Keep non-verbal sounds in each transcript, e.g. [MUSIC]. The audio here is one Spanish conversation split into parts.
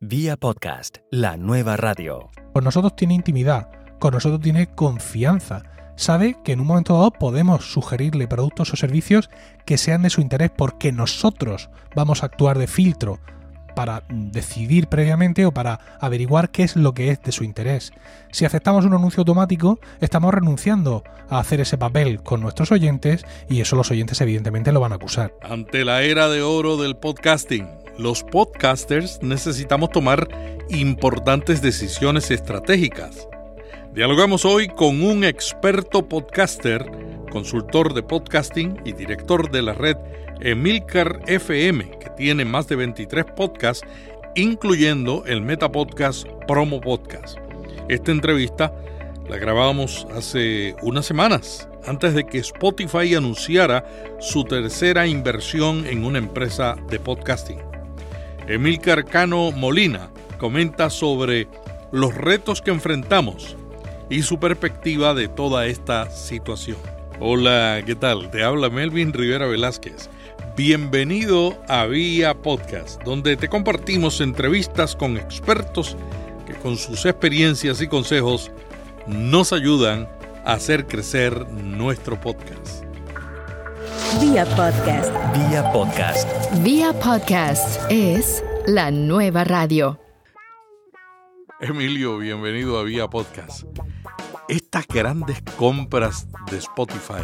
Vía podcast, la nueva radio. Con nosotros tiene intimidad, con nosotros tiene confianza. Sabe que en un momento dado podemos sugerirle productos o servicios que sean de su interés porque nosotros vamos a actuar de filtro para decidir previamente o para averiguar qué es lo que es de su interés. Si aceptamos un anuncio automático, estamos renunciando a hacer ese papel con nuestros oyentes y eso los oyentes evidentemente lo van a acusar. Ante la era de oro del podcasting, los podcasters necesitamos tomar importantes decisiones estratégicas. Dialogamos hoy con un experto podcaster, consultor de podcasting y director de la red Emilcar FM, que tiene más de 23 podcasts, incluyendo el Metapodcast Promo Podcast. Esta entrevista la grabamos hace unas semanas, antes de que Spotify anunciara su tercera inversión en una empresa de podcasting. Emil Carcano Molina comenta sobre los retos que enfrentamos y su perspectiva de toda esta situación. Hola, ¿qué tal? Te habla Melvin Rivera Velázquez. Bienvenido a Vía Podcast, donde te compartimos entrevistas con expertos que con sus experiencias y consejos nos ayudan a hacer crecer nuestro podcast. Vía Podcast. Vía podcast. Vía Podcast es la nueva radio. Emilio, bienvenido a Vía Podcast. Estas grandes compras de Spotify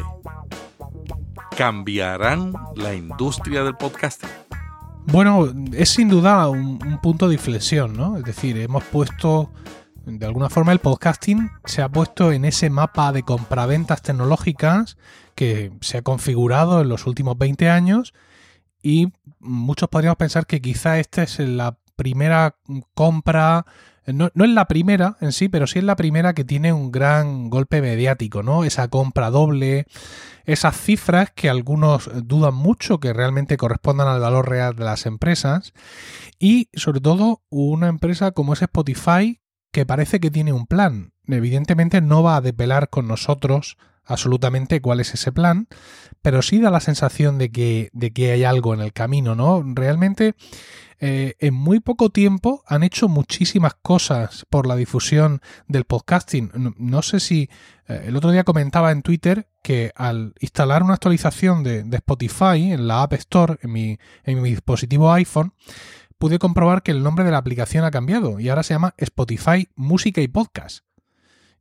cambiarán la industria del podcasting. Bueno, es sin duda un, un punto de inflexión, ¿no? Es decir, hemos puesto de alguna forma el podcasting se ha puesto en ese mapa de compraventas tecnológicas que se ha configurado en los últimos 20 años y muchos podríamos pensar que quizá esta es la primera compra, no, no, es la primera en sí, pero sí es la primera que tiene un gran golpe mediático, ¿no? Esa compra doble, esas cifras que algunos dudan mucho que realmente correspondan al valor real de las empresas y sobre todo una empresa como es Spotify que parece que tiene un plan. Evidentemente no va a depelar con nosotros absolutamente cuál es ese plan, pero sí da la sensación de que, de que hay algo en el camino, ¿no? Realmente eh, en muy poco tiempo han hecho muchísimas cosas por la difusión del podcasting. No, sé si eh, el otro día comentaba en Twitter que al instalar una actualización de, de Spotify en la App Store, en mi, en mi dispositivo iPhone, pude comprobar que el nombre de la aplicación ha cambiado y ahora se llama Spotify Música y Podcast.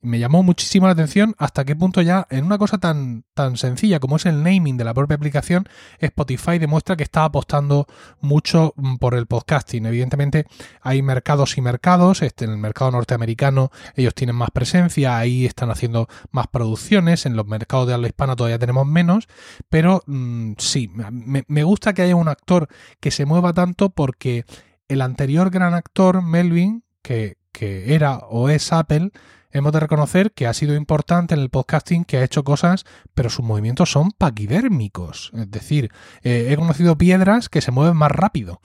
Me llamó muchísimo la atención hasta qué punto ya en una cosa tan, tan sencilla como es el naming de la propia aplicación, Spotify demuestra que está apostando mucho por el podcasting. Evidentemente hay mercados y mercados, este, en el mercado norteamericano ellos tienen más presencia, ahí están haciendo más producciones, en los mercados de habla hispana todavía tenemos menos, pero mmm, sí, me, me gusta que haya un actor que se mueva tanto porque el anterior gran actor, Melvin, que, que era o es Apple, hemos de reconocer que ha sido importante en el podcasting, que ha hecho cosas, pero sus movimientos son paquidérmicos. Es decir, eh, he conocido piedras que se mueven más rápido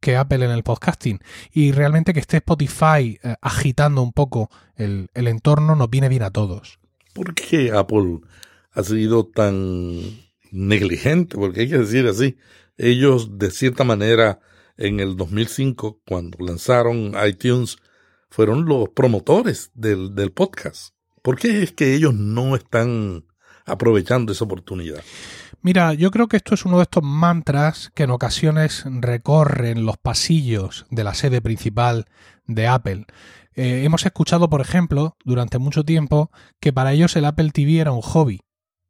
que Apple en el podcasting. Y realmente que esté Spotify eh, agitando un poco el, el entorno nos viene bien a todos. ¿Por qué Apple ha sido tan negligente? Porque hay que decir así. Ellos, de cierta manera, en el 2005, cuando lanzaron iTunes, fueron los promotores del, del, podcast. ¿Por qué es que ellos no están aprovechando esa oportunidad? Mira, yo creo que esto es uno de estos mantras que en ocasiones recorren los pasillos de la sede principal de Apple. Eh, hemos escuchado, por ejemplo, durante mucho tiempo, que para ellos el Apple TV era un hobby.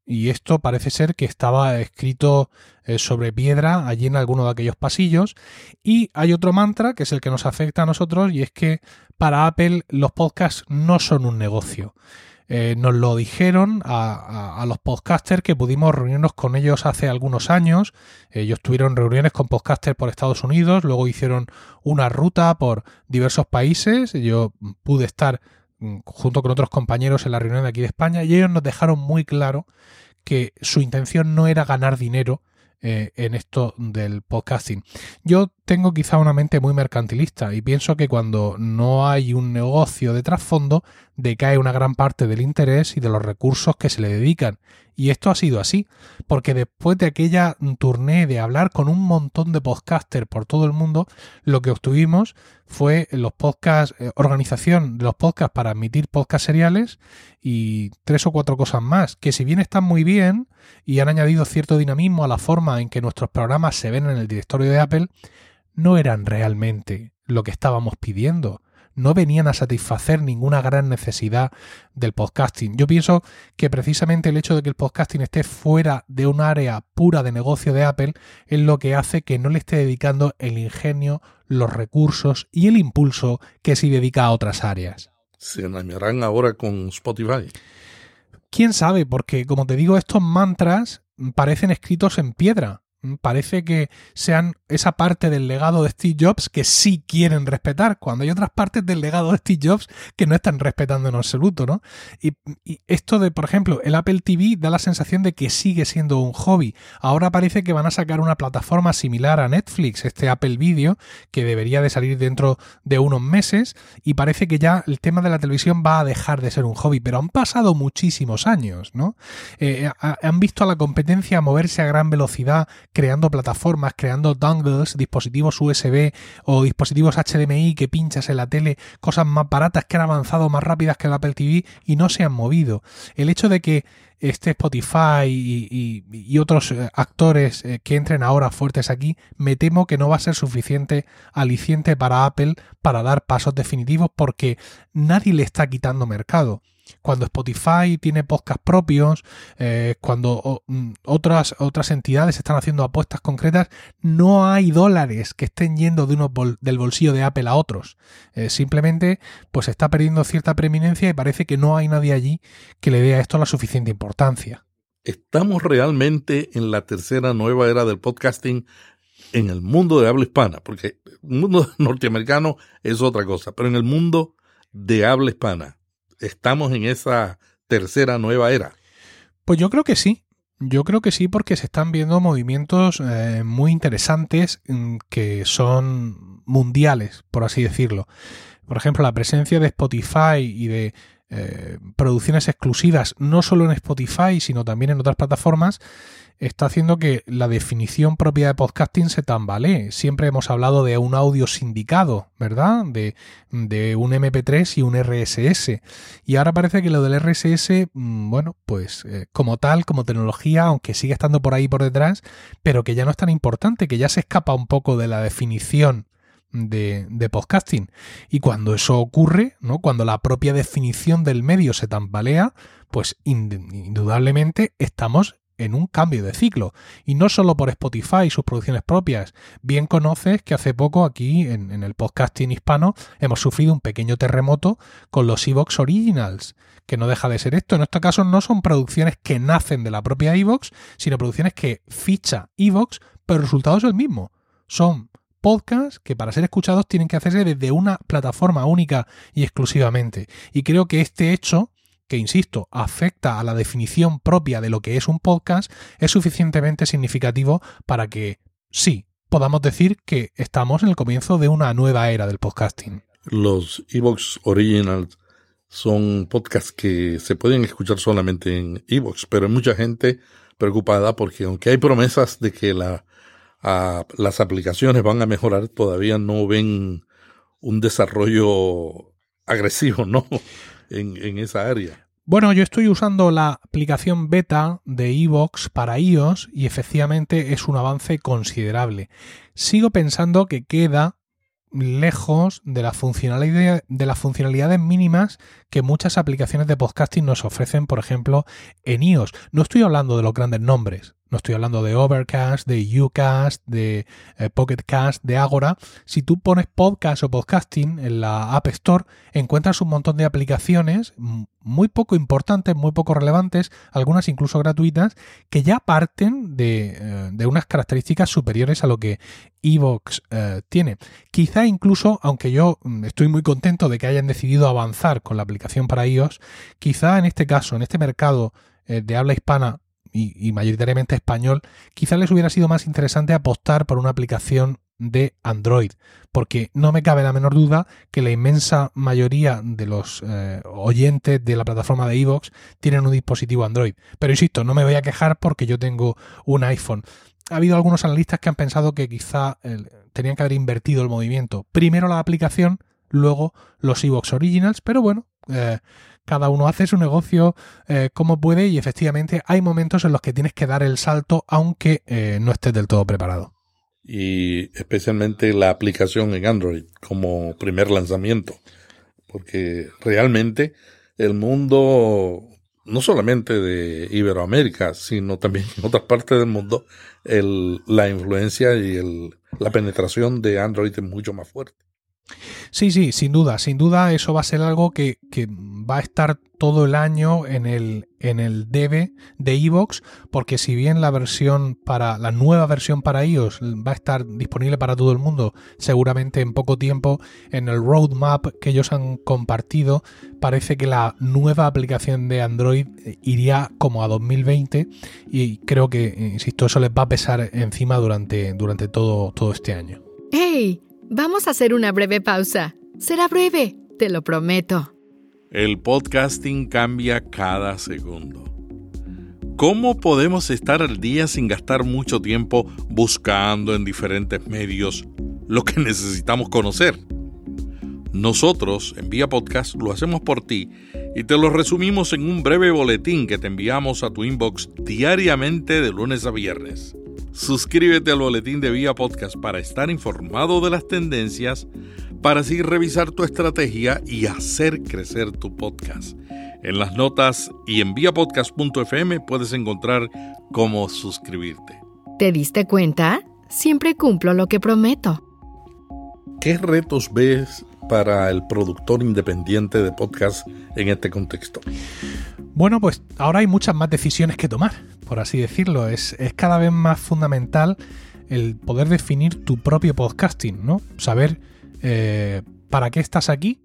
Y esto parece ser que estaba escrito eh, sobre piedra allí en alguno de aquellos pasillos. Y hay otro mantra que es el que nos afecta a nosotros y es que para Apple los podcasts no son un negocio. Eh, nos lo dijeron a, a, a, los podcasters que pudimos reunirnos con ellos hace algunos años. Ellos tuvieron reuniones con podcasters por Estados Unidos, luego hicieron una ruta por diversos países. Yo pude estar junto con otros compañeros en la reunión de aquí de España y ellos nos dejaron muy claro que su intención no era ganar dinero eh, en esto del podcasting. Yo tengo quizá una mente muy mercantilista y pienso que cuando no hay un negocio de trasfondo decae una gran parte del interés y de los recursos que se le dedican. Y esto ha sido así, porque después de aquella tournée de hablar con un montón de podcasters por todo el mundo, lo que obtuvimos fue los podcasts, eh, organización de los podcasts para admitir podcast seriales y tres o cuatro cosas más, que si bien están muy bien y han añadido cierto dinamismo a la forma en que nuestros programas se ven en el directorio de Apple, no eran realmente lo que estábamos pidiendo no venían a satisfacer ninguna gran necesidad del podcasting. Yo pienso que precisamente el hecho de que el podcasting esté fuera de un área pura de negocio de Apple es lo que hace que no le esté dedicando el ingenio, los recursos y el impulso que sí dedica a otras áreas. Se animarán ahora con Spotify. Quién sabe, porque como te digo, estos mantras parecen escritos en piedra parece que sean esa parte del legado de Steve Jobs que sí quieren respetar, cuando hay otras partes del legado de Steve Jobs que no están respetando en absoluto, ¿no? Y, esto de, por ejemplo, el Apple TV da la sensación de que sigue siendo un hobby. Ahora parece que van a sacar una plataforma similar a Netflix, este Apple Video, que debería de salir dentro de unos meses, y parece que ya el tema de la televisión va a dejar de ser un hobby, pero han pasado muchísimos años, ¿no? Eh, han visto a la competencia moverse a gran velocidad creando plataformas, creando dongles, dispositivos USB o dispositivos HDMI que pinchas en la tele, cosas más baratas que han avanzado más rápidas que el Apple TV y no se han movido. El hecho de que este Spotify y, otros eh, actores eh, que entren ahora fuertes aquí, me temo que no va a ser suficiente aliciente para Apple para dar pasos definitivos porque nadie le está quitando mercado cuando Spotify tiene podcast propios, eh, cuando mm, otras, otras entidades están haciendo apuestas concretas, no hay dólares que estén yendo de uno del bolsillo de Apple a otros. Eh, simplemente pues está perdiendo cierta preeminencia y parece que no hay nadie allí que le dé a esto la suficiente importancia. Estamos realmente en la tercera nueva era del podcasting en el mundo de habla hispana, porque el mundo [LAUGHS] norteamericano es otra cosa, pero en el mundo de habla hispana estamos en esa tercera nueva era? Pues yo creo que sí. Yo creo que sí porque se están viendo movimientos eh, muy interesantes mm, que son mundiales, por así decirlo. Por ejemplo, la presencia de Spotify y de eh, producciones exclusivas, no solo en Spotify, sino también en otras plataformas, está haciendo que la definición propia de podcasting se tambalee. Siempre hemos hablado de un audio sindicado, ¿verdad? De, un MP3 y un RSS. Y ahora parece que lo del RSS, mm, bueno, pues eh, como tal, como tecnología, aunque sigue estando por ahí por detrás, pero que ya no es tan importante, que ya se escapa un poco de la definición de, de, podcasting. Y cuando eso ocurre, ¿no? cuando la propia definición del medio se tambalea, pues indudablemente estamos en un cambio de ciclo. Y no solo por Spotify y sus producciones propias. Bien conoces que hace poco aquí en, el podcasting hispano hemos sufrido un pequeño terremoto con los Evox Originals, que no deja de ser esto. En este caso no son producciones que nacen de la propia Evox, sino producciones que ficha Evox, pero el resultado es el mismo. Son podcasts que para ser escuchados tienen que hacerse desde una plataforma única y exclusivamente. Y creo que este hecho que, insisto, afecta a la definición propia de lo que es un podcast, es suficientemente significativo para que sí, podamos decir que estamos en el comienzo de una nueva era del podcasting. Los Evox Originals son podcasts que se pueden escuchar solamente en Evox, pero hay mucha gente preocupada porque aunque hay promesas de que la, las aplicaciones van a mejorar, todavía no ven un desarrollo agresivo, ¿no? [LAUGHS] en, esa área. Bueno, yo estoy usando la aplicación beta de Evox para iOS y efectivamente es un avance considerable. Sigo pensando que queda lejos de, la funcionalidad, de las funcionalidades mínimas que muchas aplicaciones de podcasting nos ofrecen, por ejemplo, en iOS. No estoy hablando de los grandes nombres, no estoy hablando de Overcast, de Ucast, de eh, Pocketcast, de Agora. Si tú pones podcast o podcasting en la App Store, encuentras un montón de aplicaciones muy poco importantes, muy poco relevantes, algunas incluso gratuitas, que ya parten de, eh, unas características superiores a lo que Evox eh, tiene. Quizá incluso, aunque yo mm, estoy muy contento de que hayan decidido avanzar con la aplicación para iOS, quizá en este caso, en este mercado de habla hispana y, mayoritariamente español, quizás les hubiera sido más interesante apostar por una aplicación de Android, porque no me cabe la menor duda que la inmensa mayoría de los eh, oyentes de la plataforma de iVoox tienen un dispositivo Android. Pero insisto, no me voy a quejar porque yo tengo un iPhone. Ha habido algunos analistas que han pensado que quizá tenían que haber invertido el movimiento. Primero la aplicación, luego los iVoox Originals, pero bueno, eh, cada uno hace su negocio eh, como puede y efectivamente hay momentos en los que tienes que dar el salto aunque no estés del todo preparado y especialmente la aplicación en Android como primer lanzamiento, porque realmente el mundo, no solamente de Iberoamérica, sino también en otras partes del mundo, el, la influencia y el, la penetración de Android es mucho más fuerte. Sí, sí, sin duda, sin duda eso va a ser algo que, va a estar todo el año en el, en el DB de iVoox, porque si bien la versión para la nueva versión para iOS va a estar disponible para todo el mundo, seguramente en poco tiempo, en el roadmap que ellos han compartido, parece que la nueva aplicación de Android iría como a 2020 y creo que, insisto, eso les va a pesar encima durante, durante todo, todo este año. ¡Hey! Vamos a hacer una breve pausa. Será breve, te lo prometo. El podcasting cambia cada segundo. ¿Cómo podemos estar al día sin gastar mucho tiempo buscando en diferentes medios lo que [LAUGHS] necesitamos conocer? Nosotros, en Vía Podcast, lo hacemos por ti y te lo resumimos en un breve boletín que te enviamos a tu inbox diariamente de lunes a viernes. Suscríbete al boletín de Vía Podcast para estar informado de las tendencias, para así revisar tu estrategia y hacer crecer tu podcast. En las notas y en viapodcast.fm puedes encontrar cómo suscribirte. ¿Te diste cuenta? Siempre cumplo lo que prometo. ¿Qué retos ves para el productor independiente de podcast en este contexto? Bueno, pues ahora hay muchas más decisiones que tomar, por así decirlo. Es, cada vez más fundamental el poder definir tu propio podcasting, ¿no? Saber eh, para qué estás aquí,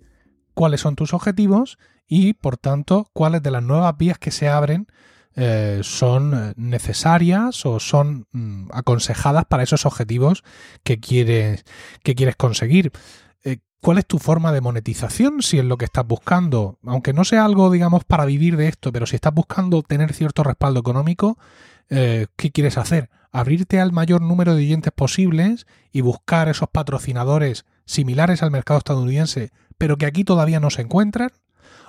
cuáles son tus objetivos y, por tanto, cuáles de las nuevas vías que se abren eh, son necesarias o son mm, aconsejadas para esos objetivos que quieres, que quieres conseguir cuál es tu forma de monetización, si es lo que estás buscando, aunque no sea algo, digamos, para vivir de esto, pero si estás buscando tener cierto respaldo económico, eh, ¿qué quieres hacer? Abrirte al mayor número de oyentes posibles y buscar esos patrocinadores similares al mercado estadounidense, pero que aquí todavía no se encuentran,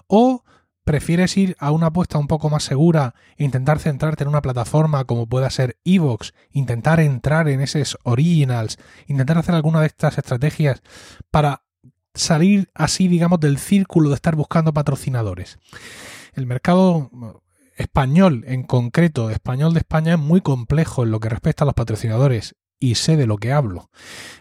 o prefieres ir a una apuesta un poco más segura e intentar centrarte en una plataforma como pueda ser Evox, intentar entrar en esos originals, intentar hacer alguna de estas estrategias para salir así, digamos, del círculo de estar buscando patrocinadores. El mercado español, en concreto, español de España, es muy complejo en lo que respecta a los patrocinadores y sé de lo que hablo.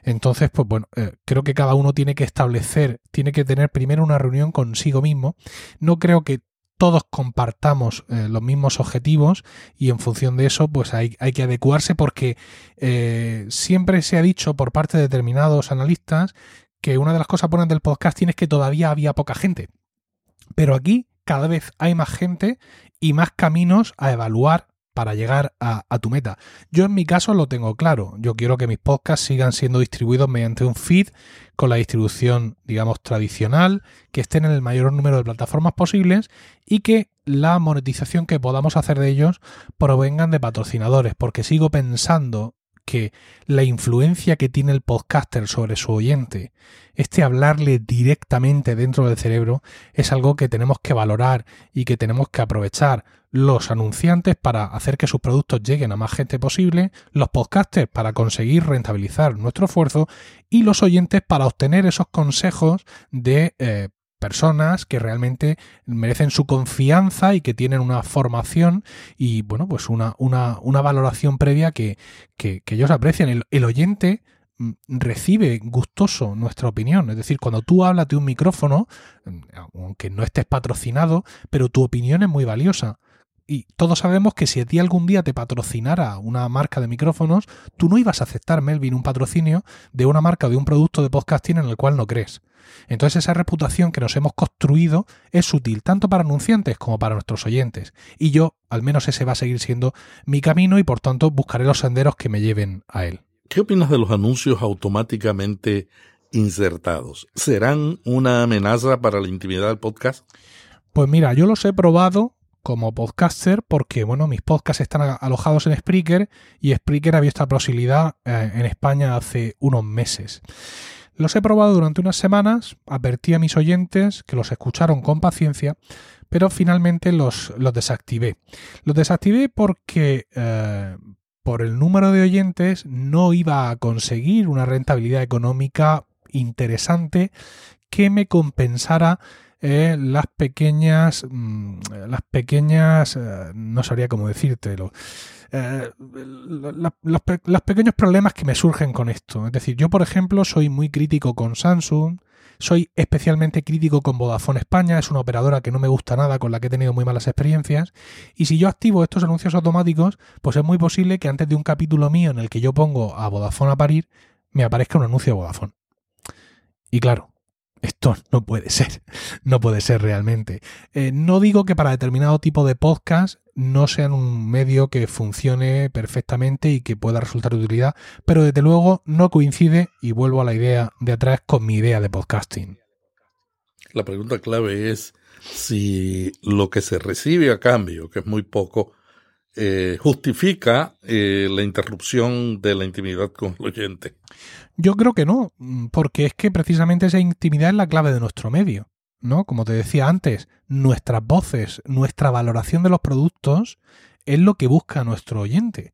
Entonces, pues bueno, eh, creo que cada uno tiene que establecer, tiene que tener primero una reunión consigo mismo. No creo que todos compartamos eh, los mismos objetivos y en función de eso pues hay, que adecuarse porque eh, siempre se ha dicho por parte de determinados analistas que una de las cosas buenas del podcasting es que todavía había poca gente. Pero aquí cada vez hay más gente y más caminos a evaluar para llegar a, tu meta. Yo en mi caso lo tengo claro. Yo quiero que mis podcasts sigan siendo distribuidos mediante un feed con la distribución, digamos, tradicional, que estén en el mayor número de plataformas posibles y que la monetización que podamos hacer de ellos provengan de patrocinadores, porque sigo pensando que la influencia que tiene el podcaster sobre su oyente, este hablarle directamente dentro del cerebro, es algo que tenemos que valorar y que tenemos que aprovechar. Los anunciantes para hacer que sus productos lleguen a más gente posible, los podcasters para conseguir rentabilizar nuestro esfuerzo y los oyentes para obtener esos consejos de eh, personas que realmente merecen su confianza y que tienen una formación y, bueno, pues una, una, una valoración previa que, que, ellos aprecian. El, el, oyente mm, recibe gustoso nuestra opinión. Es decir, cuando tú hablas de un micrófono, mm, aunque no estés patrocinado, pero tu opinión es muy valiosa Y todos sabemos que si a ti algún día te patrocinara una marca de micrófonos, tú no ibas a aceptar, Melvin, un patrocinio de una marca o de un producto de podcasting en el cual no crees. Entonces esa reputación que nos hemos construido es útil tanto para anunciantes como para nuestros oyentes. Y yo, al menos ese va a seguir siendo mi camino y por tanto buscaré los senderos que me lleven a él. ¿Qué opinas de los anuncios automáticamente insertados? ¿Serán una amenaza para la intimidad del podcast? Pues mira, yo los he probado como podcaster porque, bueno, mis podcasts están alojados en Spreaker y Spreaker había esta posibilidad eh, en España hace unos meses. Los he probado durante unas semanas, advertí a mis oyentes que los escucharon con paciencia, pero finalmente los, los desactivé. Los desactivé porque eh, por el número de oyentes no iba a conseguir una rentabilidad económica interesante que me compensara eh, las pequeñas mm, las pequeñas eh, no sabría cómo decírtelo eh, los, pequeños problemas que me surgen con esto es decir yo por ejemplo soy muy crítico con Samsung soy especialmente crítico con Vodafone España, es una operadora que no me gusta nada, con la que he tenido muy malas experiencias. Y si yo activo estos anuncios automáticos, pues es muy posible que antes de un capítulo mío en el que yo pongo a Vodafone a parir, me aparezca un anuncio de Vodafone. Y claro, esto no puede ser, no puede ser realmente. Eh, no digo que para determinado tipo de podcast no sean un medio que funcione perfectamente y que pueda resultar de utilidad, pero desde luego no coincide, y vuelvo a la idea de atrás, con mi idea de podcasting. La pregunta clave es si lo que se recibe a cambio, que es muy poco, eh, justifica eh, la interrupción de la intimidad con el oyente. Yo creo que no, porque es que precisamente esa intimidad es la clave de nuestro medio. ¿no? Como te decía antes, nuestras voces, nuestra valoración de los productos es lo que busca nuestro oyente.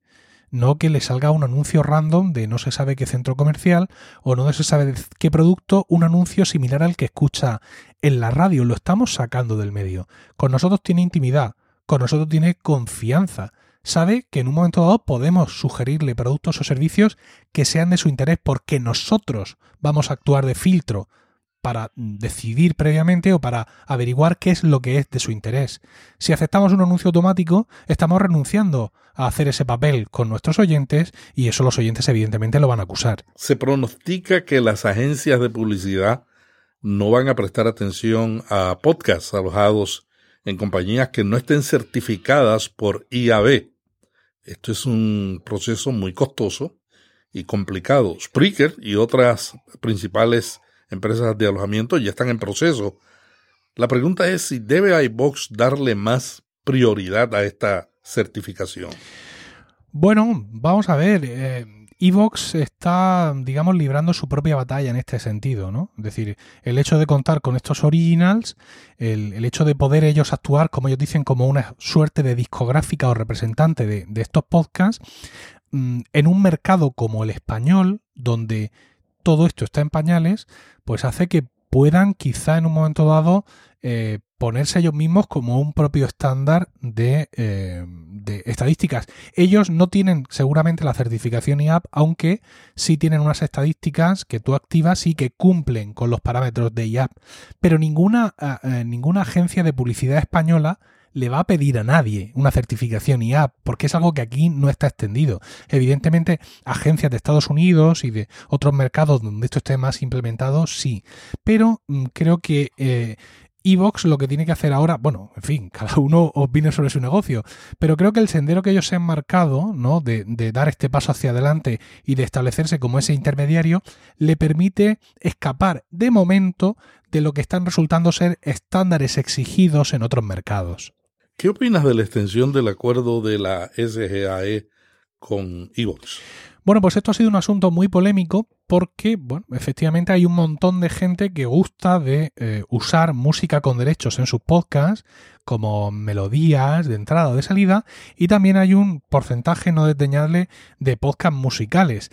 No que le salga un anuncio random de no se sabe qué centro comercial o no se sabe qué producto, un anuncio similar al que escucha en la radio. Lo estamos sacando del medio. Con nosotros tiene intimidad, con nosotros tiene confianza. Sabe que en un momento dado podemos sugerirle productos o servicios que sean de su interés porque nosotros vamos a actuar de filtro para decidir previamente o para averiguar qué es lo que es de su interés. Si aceptamos un anuncio automático, estamos renunciando a hacer ese papel con nuestros oyentes y eso los oyentes evidentemente lo van a acusar. Se pronostica que las agencias de publicidad no van a prestar atención a podcasts alojados en compañías que no estén certificadas por IAB. Esto es un proceso muy costoso y complicado. Spreaker y otras principales empresas de alojamiento ya están en proceso. La pregunta es si debe iBox darle más prioridad a esta certificación. Bueno, vamos a ver. Eh, Evox está, digamos, librando su propia batalla en este sentido, ¿no? Es decir, el hecho de contar con estos originals, el, hecho de poder ellos actuar, como ellos dicen, como una suerte de discográfica o representante de, estos podcasts, mm, en un mercado como el español, donde todo esto está en pañales, pues hace que puedan quizá en un momento dado eh, ponerse ellos mismos como un propio estándar de, eh, de, estadísticas. Ellos no tienen seguramente la certificación IAP, aunque sí tienen unas estadísticas que tú activas y que cumplen con los parámetros de IAP. Pero ninguna, eh, ninguna agencia de publicidad española le va a pedir a nadie una certificación IA, porque es algo que aquí no está extendido. Evidentemente, agencias de Estados Unidos y de otros mercados donde esto esté más implementado, sí. Pero mm, creo que eh, Evox lo que tiene que hacer ahora, bueno, en fin, [LAUGHS] cada uno opina sobre su negocio, pero creo que el sendero que ellos se han marcado, ¿no? De, de, dar este paso hacia adelante y de establecerse como ese intermediario, le permite escapar de momento de lo que están resultando ser estándares exigidos en otros mercados. ¿Qué opinas de la extensión del acuerdo de la SGAE con Evox? Bueno, pues esto ha sido un asunto muy polémico porque, bueno, efectivamente hay un montón de gente que gusta de eh, usar música con derechos en sus podcasts como melodías de entrada o de salida y también hay un porcentaje no desdeñable de podcasts musicales.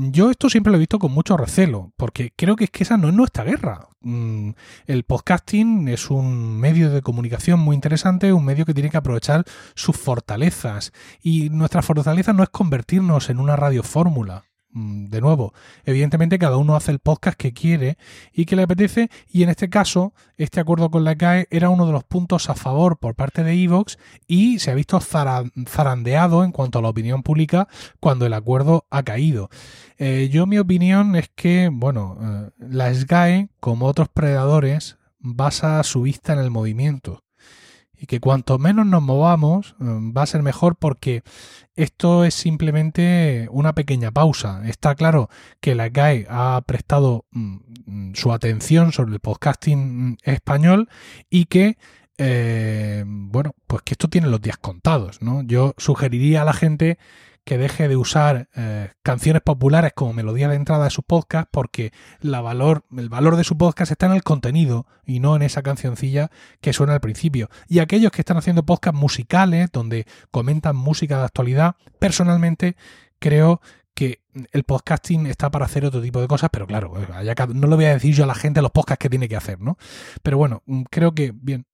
Yo esto siempre lo he visto con mucho recelo, porque creo que es que esa no es nuestra guerra. Mm, el podcasting es un medio de comunicación muy interesante, un medio que tiene que aprovechar sus fortalezas. Y nuestra fortaleza no es convertirnos en una radiofórmula. mm, de nuevo, evidentemente cada uno hace el podcast que quiere y que le apetece y en este caso este acuerdo con la CAE era uno de los puntos a favor por parte de Evox y se ha visto zarandeado en cuanto a la opinión pública cuando el acuerdo ha caído. Eh, yo mi opinión es que, bueno, eh, la SGAE, como otros predadores, basa su vista en el movimiento y que cuanto menos nos movamos mm, va a ser mejor porque esto es simplemente una pequeña pausa. Está claro que la GAE ha prestado mm, mm, su atención sobre el podcasting español y que eh, bueno, pues que esto tiene los días contados, ¿no? Yo sugeriría a la gente que deje de usar eh, canciones populares como melodía de entrada de su podcast porque valor, el valor de su podcast está en el contenido y no en esa cancioncilla que suena al principio. Y aquellos que están haciendo podcasts musicales donde comentan música de actualidad, personalmente creo que el podcasting está para hacer otro tipo de cosas, pero claro, no lo voy a decir yo a la gente los podcasts que tiene que hacer, ¿no? Pero bueno, mm, creo que, bien, eh,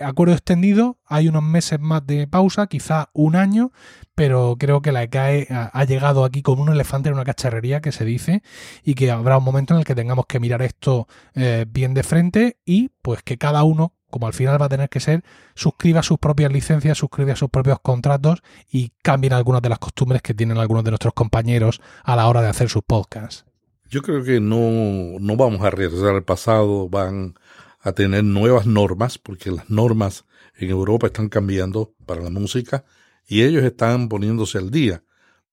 acuerdo extendido, hay unos meses más de pausa, quizá un año, pero creo que la ECAE ha llegado aquí con un elefante en una cacharrería que se dice y que habrá un momento en el que tengamos que mirar esto eh, bien de frente y pues que cada uno, como al final va a tener que ser, suscriba sus propias licencias, suscriba sus propios contratos y cambien algunas de las costumbres que tienen algunos de nuestros compañeros a la hora de hacer sus podcasts. Yo creo que no, no vamos a regresar al pasado, van a tener nuevas normas, porque las normas en Europa están cambiando para la música y ellos están poniéndose al día.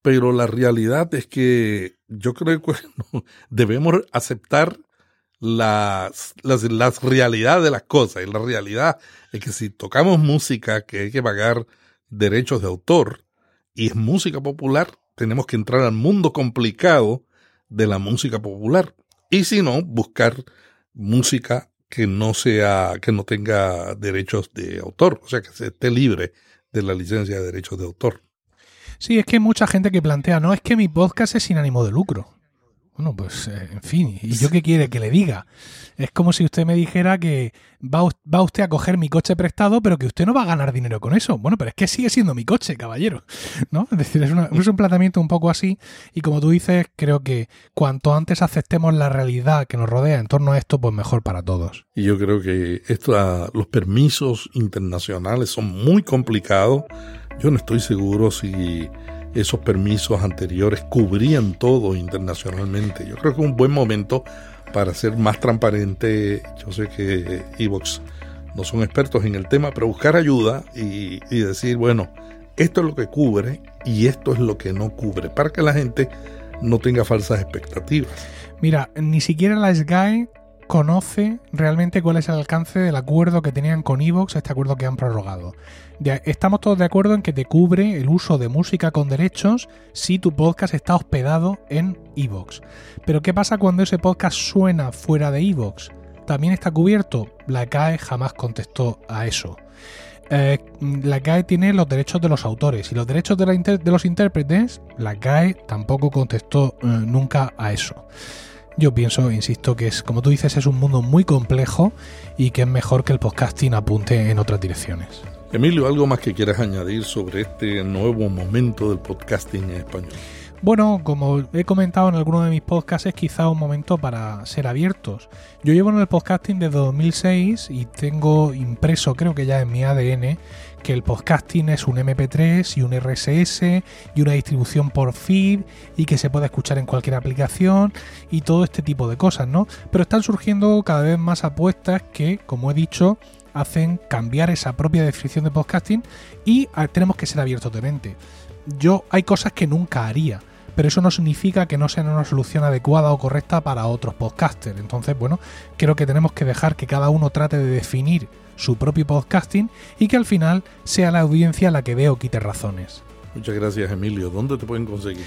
Pero la realidad es que yo creo que [LAUGHS] debemos aceptar las, las, las realidades de las cosas. Y la realidad es que si tocamos música que hay que pagar derechos de autor y es música popular, tenemos que entrar al mundo complicado de la música popular. Y si no, buscar música que no sea, que no tenga derechos de autor, o sea, que se esté libre de la licencia de derechos de autor. Sí, es que hay mucha gente que plantea, no, es que mi podcast es sin ánimo de lucro. Bueno, pues, eh, en fin, ¿y yo qué quiere que le diga? Es como si usted me dijera que va, va, usted a coger mi coche prestado, pero que usted no va a ganar dinero con eso. Bueno, pero es que sigue siendo mi coche, caballero. ¿No? Es decir, es, es un planteamiento un poco así. Y como tú dices, creo que cuanto antes aceptemos la realidad que nos rodea en torno a esto, pues mejor para todos. Y yo creo que esto, los permisos internacionales son muy complicados. Yo no estoy seguro si esos permisos anteriores cubrían todo internacionalmente. Yo creo que es un buen momento para ser más transparente. Yo sé que Evox no son expertos en el tema, pero buscar ayuda y, y, decir, bueno, esto es lo que cubre y esto es lo que no cubre, para que la gente no tenga falsas expectativas. Mira, ni siquiera la SGAE conoce realmente cuál es el alcance del acuerdo que tenían con Evox, este acuerdo que han prorrogado. Estamos todos de acuerdo en que te cubre el uso de música con derechos si tu podcast está hospedado en Evox. Pero ¿qué pasa cuando ese podcast suena fuera de Evox? ¿También está cubierto? La CAE jamás contestó a eso. Eh, la CAE tiene los derechos de los autores y los derechos de, los intérpretes, la CAE tampoco contestó eh, nunca a eso. Yo pienso, insisto, que es, como tú dices, es un mundo muy complejo y que es mejor que el podcasting apunte en otras direcciones. Emilio, ¿algo más que quieras añadir sobre este nuevo momento del podcasting en español? Bueno, como he comentado en alguno de mis podcasts, es quizá un momento para ser abiertos. Yo llevo en el podcasting desde 2006 y tengo impreso, creo que ya en mi ADN, que el podcasting es un MP3 y un RSS y una distribución por feed y que se puede escuchar en cualquier aplicación y todo este tipo de cosas, ¿no? Pero están surgiendo cada vez más apuestas que, como he dicho, hacen cambiar esa propia definición de podcasting y ah, tenemos que ser abiertos de mente. Yo hay cosas que nunca haría, pero eso no significa que no sean una solución adecuada o correcta para otros podcasters. Entonces, bueno, creo que tenemos que dejar que cada uno trate de definir su propio podcasting y que al final sea la audiencia la que dé o quite razones. Muchas gracias, Emilio. ¿Dónde te pueden conseguir?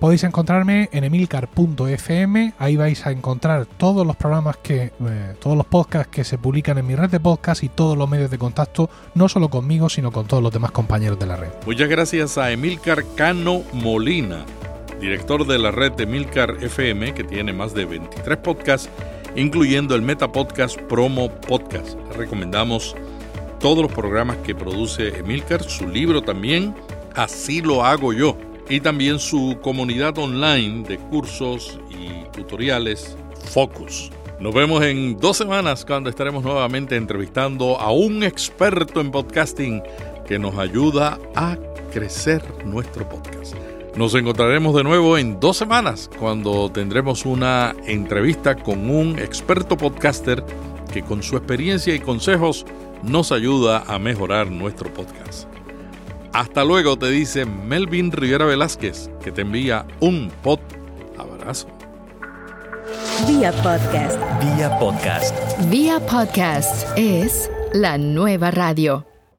Podéis encontrarme en emilcar.fm, ahí vais a encontrar todos los programas que, eh, todos los podcasts que se publican en mi red de podcast y todos los medios de contacto, no solo conmigo, sino con todos los demás compañeros de la red. Muchas gracias a Emilcar Cano Molina, director de la red de Emilcar FM, que tiene más de 23 podcasts, incluyendo el Meta Podcast Promo Podcast. Recomendamos todos los programas que produce Emilcar, su libro también, Así lo hago yo y también su comunidad online de cursos y tutoriales Focus. Nos vemos en dos semanas cuando estaremos nuevamente entrevistando a un experto en podcasting que nos ayuda a crecer nuestro podcast. Nos encontraremos de nuevo en dos semanas cuando tendremos una entrevista con un experto podcaster que con su experiencia y consejos nos ayuda a mejorar nuestro podcast. Hasta luego, te dice Melvin Rivera Velázquez, que te envía un pod abrazo. Vía podcast. Vía podcast. Vía podcast es la nueva radio.